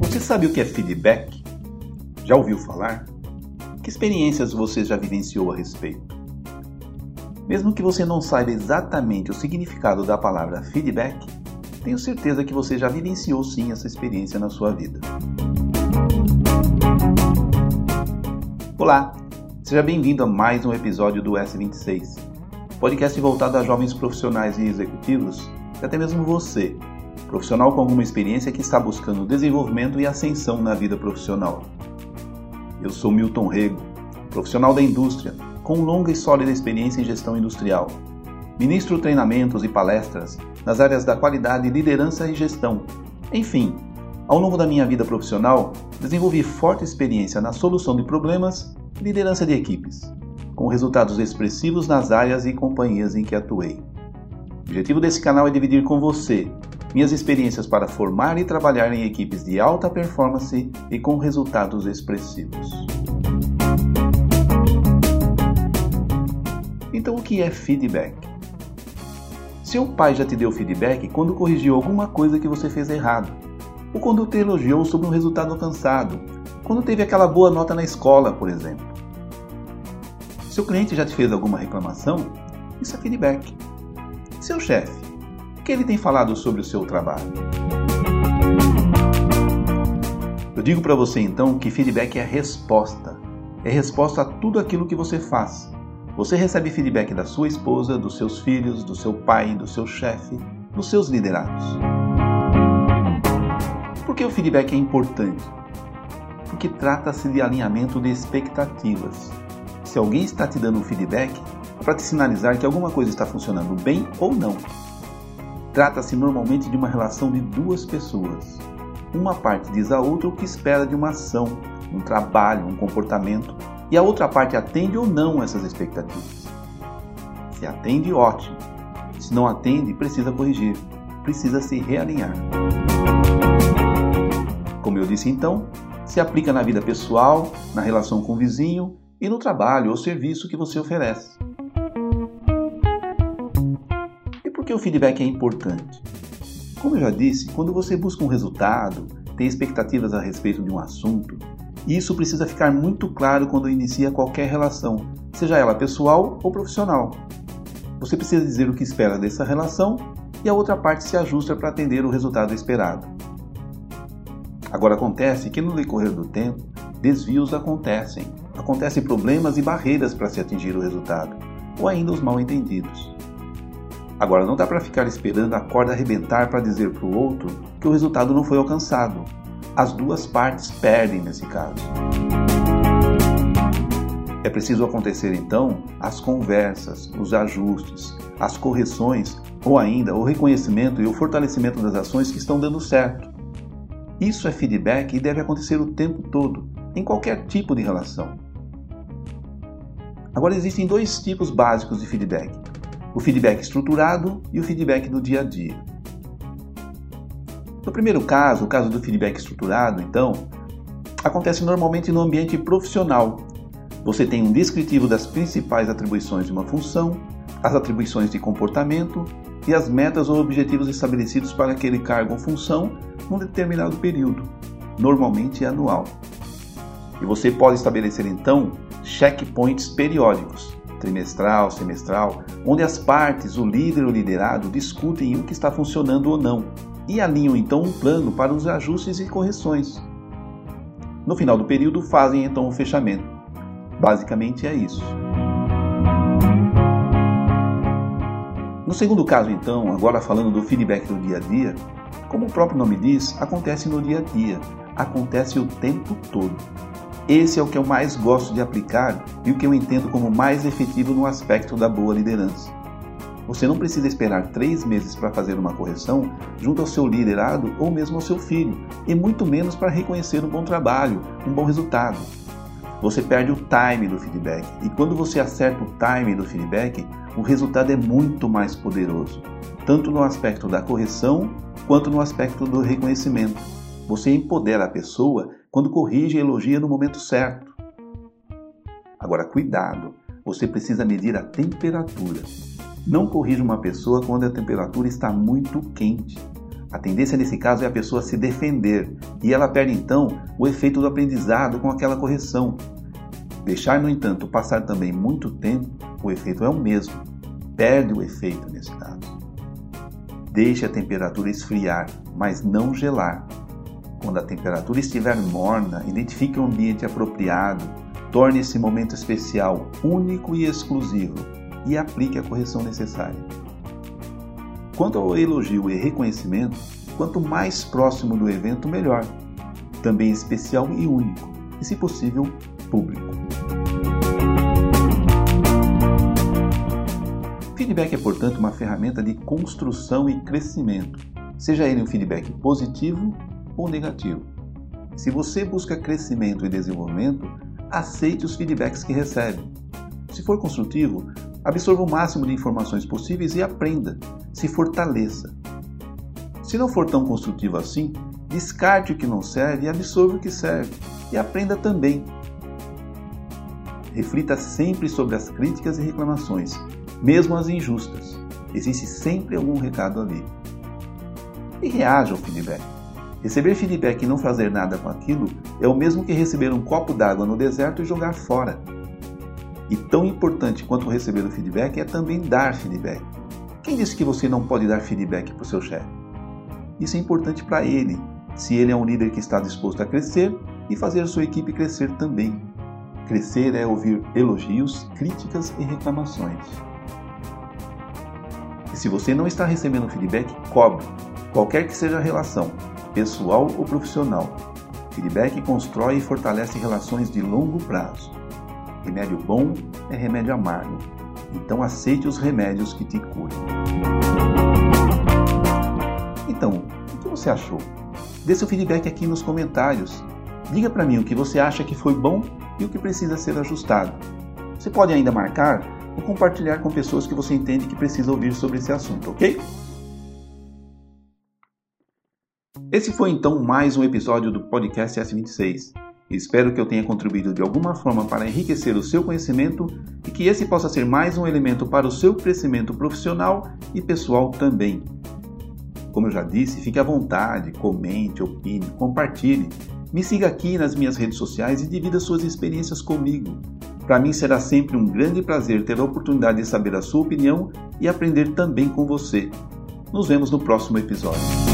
Você sabe o que é feedback? Já ouviu falar? Que experiências você já vivenciou a respeito? Mesmo que você não saiba exatamente o significado da palavra feedback, tenho certeza que você já vivenciou sim essa experiência na sua vida. Olá, seja bem-vindo a mais um episódio do S26, podcast voltado a jovens profissionais e executivos, e até mesmo você, profissional com alguma experiência que está buscando desenvolvimento e ascensão na vida profissional. Eu sou Milton Rego, profissional da indústria, com longa e sólida experiência em gestão industrial. Ministro treinamentos e palestras nas áreas da qualidade, liderança e gestão. Enfim, ao longo da minha vida profissional, desenvolvi forte experiência na solução de problemas e liderança de equipes, com resultados expressivos nas áreas e companhias em que atuei. O objetivo desse canal é dividir com você minhas experiências para formar e trabalhar em equipes de alta performance e com resultados expressivos. Então, o que é feedback? Seu pai já te deu feedback quando corrigiu alguma coisa que você fez errado, ou quando te elogiou sobre um resultado alcançado, quando teve aquela boa nota na escola, por exemplo. Seu cliente já te fez alguma reclamação? Isso é feedback. Seu chefe, o que ele tem falado sobre o seu trabalho? Eu digo para você então que feedback é resposta. É resposta a tudo aquilo que você faz você recebe feedback da sua esposa, dos seus filhos, do seu pai, do seu chefe, dos seus liderados. Por que o feedback é importante? Porque trata-se de alinhamento de expectativas. Se alguém está te dando um feedback, para te sinalizar que alguma coisa está funcionando bem ou não. Trata-se normalmente de uma relação de duas pessoas. Uma parte diz à outra o que espera de uma ação, um trabalho, um comportamento, e a outra parte atende ou não essas expectativas. Se atende, ótimo. Se não atende, precisa corrigir, precisa se realinhar. Como eu disse então, se aplica na vida pessoal, na relação com o vizinho e no trabalho ou serviço que você oferece. E por que o feedback é importante? Como eu já disse, quando você busca um resultado, tem expectativas a respeito de um assunto, isso precisa ficar muito claro quando inicia qualquer relação, seja ela pessoal ou profissional. Você precisa dizer o que espera dessa relação e a outra parte se ajusta para atender o resultado esperado. Agora acontece que no decorrer do tempo, desvios acontecem, acontecem problemas e barreiras para se atingir o resultado, ou ainda os mal entendidos. Agora não dá para ficar esperando a corda arrebentar para dizer para o outro que o resultado não foi alcançado, as duas partes perdem nesse caso. É preciso acontecer então as conversas, os ajustes, as correções ou ainda o reconhecimento e o fortalecimento das ações que estão dando certo. Isso é feedback e deve acontecer o tempo todo, em qualquer tipo de relação. Agora existem dois tipos básicos de feedback: o feedback estruturado e o feedback do dia a dia. No primeiro caso, o caso do feedback estruturado, então, acontece normalmente no ambiente profissional. Você tem um descritivo das principais atribuições de uma função, as atribuições de comportamento e as metas ou objetivos estabelecidos para aquele cargo ou função num determinado período, normalmente anual. E você pode estabelecer então checkpoints periódicos, trimestral, semestral, onde as partes, o líder ou liderado, discutem o que está funcionando ou não e alinham então um plano para os ajustes e correções. No final do período, fazem então o fechamento. Basicamente é isso. No segundo caso, então, agora falando do feedback do dia a dia, como o próprio nome diz, acontece no dia a dia, acontece o tempo todo. Esse é o que eu mais gosto de aplicar e o que eu entendo como mais efetivo no aspecto da boa liderança. Você não precisa esperar três meses para fazer uma correção junto ao seu liderado ou mesmo ao seu filho, e muito menos para reconhecer um bom trabalho, um bom resultado. Você perde o time do feedback, e quando você acerta o time do feedback, o resultado é muito mais poderoso, tanto no aspecto da correção quanto no aspecto do reconhecimento. Você empodera a pessoa quando corrige e elogia no momento certo. Agora, cuidado, você precisa medir a temperatura. Não corrija uma pessoa quando a temperatura está muito quente. A tendência nesse caso é a pessoa se defender e ela perde então o efeito do aprendizado com aquela correção. Deixar, no entanto, passar também muito tempo, o efeito é o mesmo. Perde o efeito nesse caso. Deixe a temperatura esfriar, mas não gelar. Quando a temperatura estiver morna, identifique um ambiente apropriado, torne esse momento especial único e exclusivo e aplique a correção necessária. Quanto ao elogio e reconhecimento, quanto mais próximo do evento, melhor. Também especial e único, e se possível, público. Feedback é, portanto, uma ferramenta de construção e crescimento, seja ele um feedback positivo ou negativo. Se você busca crescimento e desenvolvimento, aceite os feedbacks que recebe. Se for construtivo, absorva o máximo de informações possíveis e aprenda, se fortaleça. Se não for tão construtivo assim, descarte o que não serve e absorva o que serve, e aprenda também. Reflita sempre sobre as críticas e reclamações, mesmo as injustas. Existe sempre algum recado ali. E reaja ao feedback. Receber feedback e não fazer nada com aquilo é o mesmo que receber um copo d'água no deserto e jogar fora. E tão importante quanto receber o feedback é também dar feedback. Quem disse que você não pode dar feedback para o seu chefe? Isso é importante para ele, se ele é um líder que está disposto a crescer e fazer sua equipe crescer também. Crescer é ouvir elogios, críticas e reclamações. E se você não está recebendo feedback, cobre, qualquer que seja a relação, pessoal ou profissional. Feedback constrói e fortalece relações de longo prazo. Remédio bom é remédio amargo. Então aceite os remédios que te curam. Então, o que você achou? Dê seu feedback aqui nos comentários. Diga para mim o que você acha que foi bom e o que precisa ser ajustado. Você pode ainda marcar ou compartilhar com pessoas que você entende que precisa ouvir sobre esse assunto, ok? Esse foi então mais um episódio do podcast S26. Espero que eu tenha contribuído de alguma forma para enriquecer o seu conhecimento e que esse possa ser mais um elemento para o seu crescimento profissional e pessoal também. Como eu já disse, fique à vontade, comente, opine, compartilhe. Me siga aqui nas minhas redes sociais e divida suas experiências comigo. Para mim será sempre um grande prazer ter a oportunidade de saber a sua opinião e aprender também com você. Nos vemos no próximo episódio.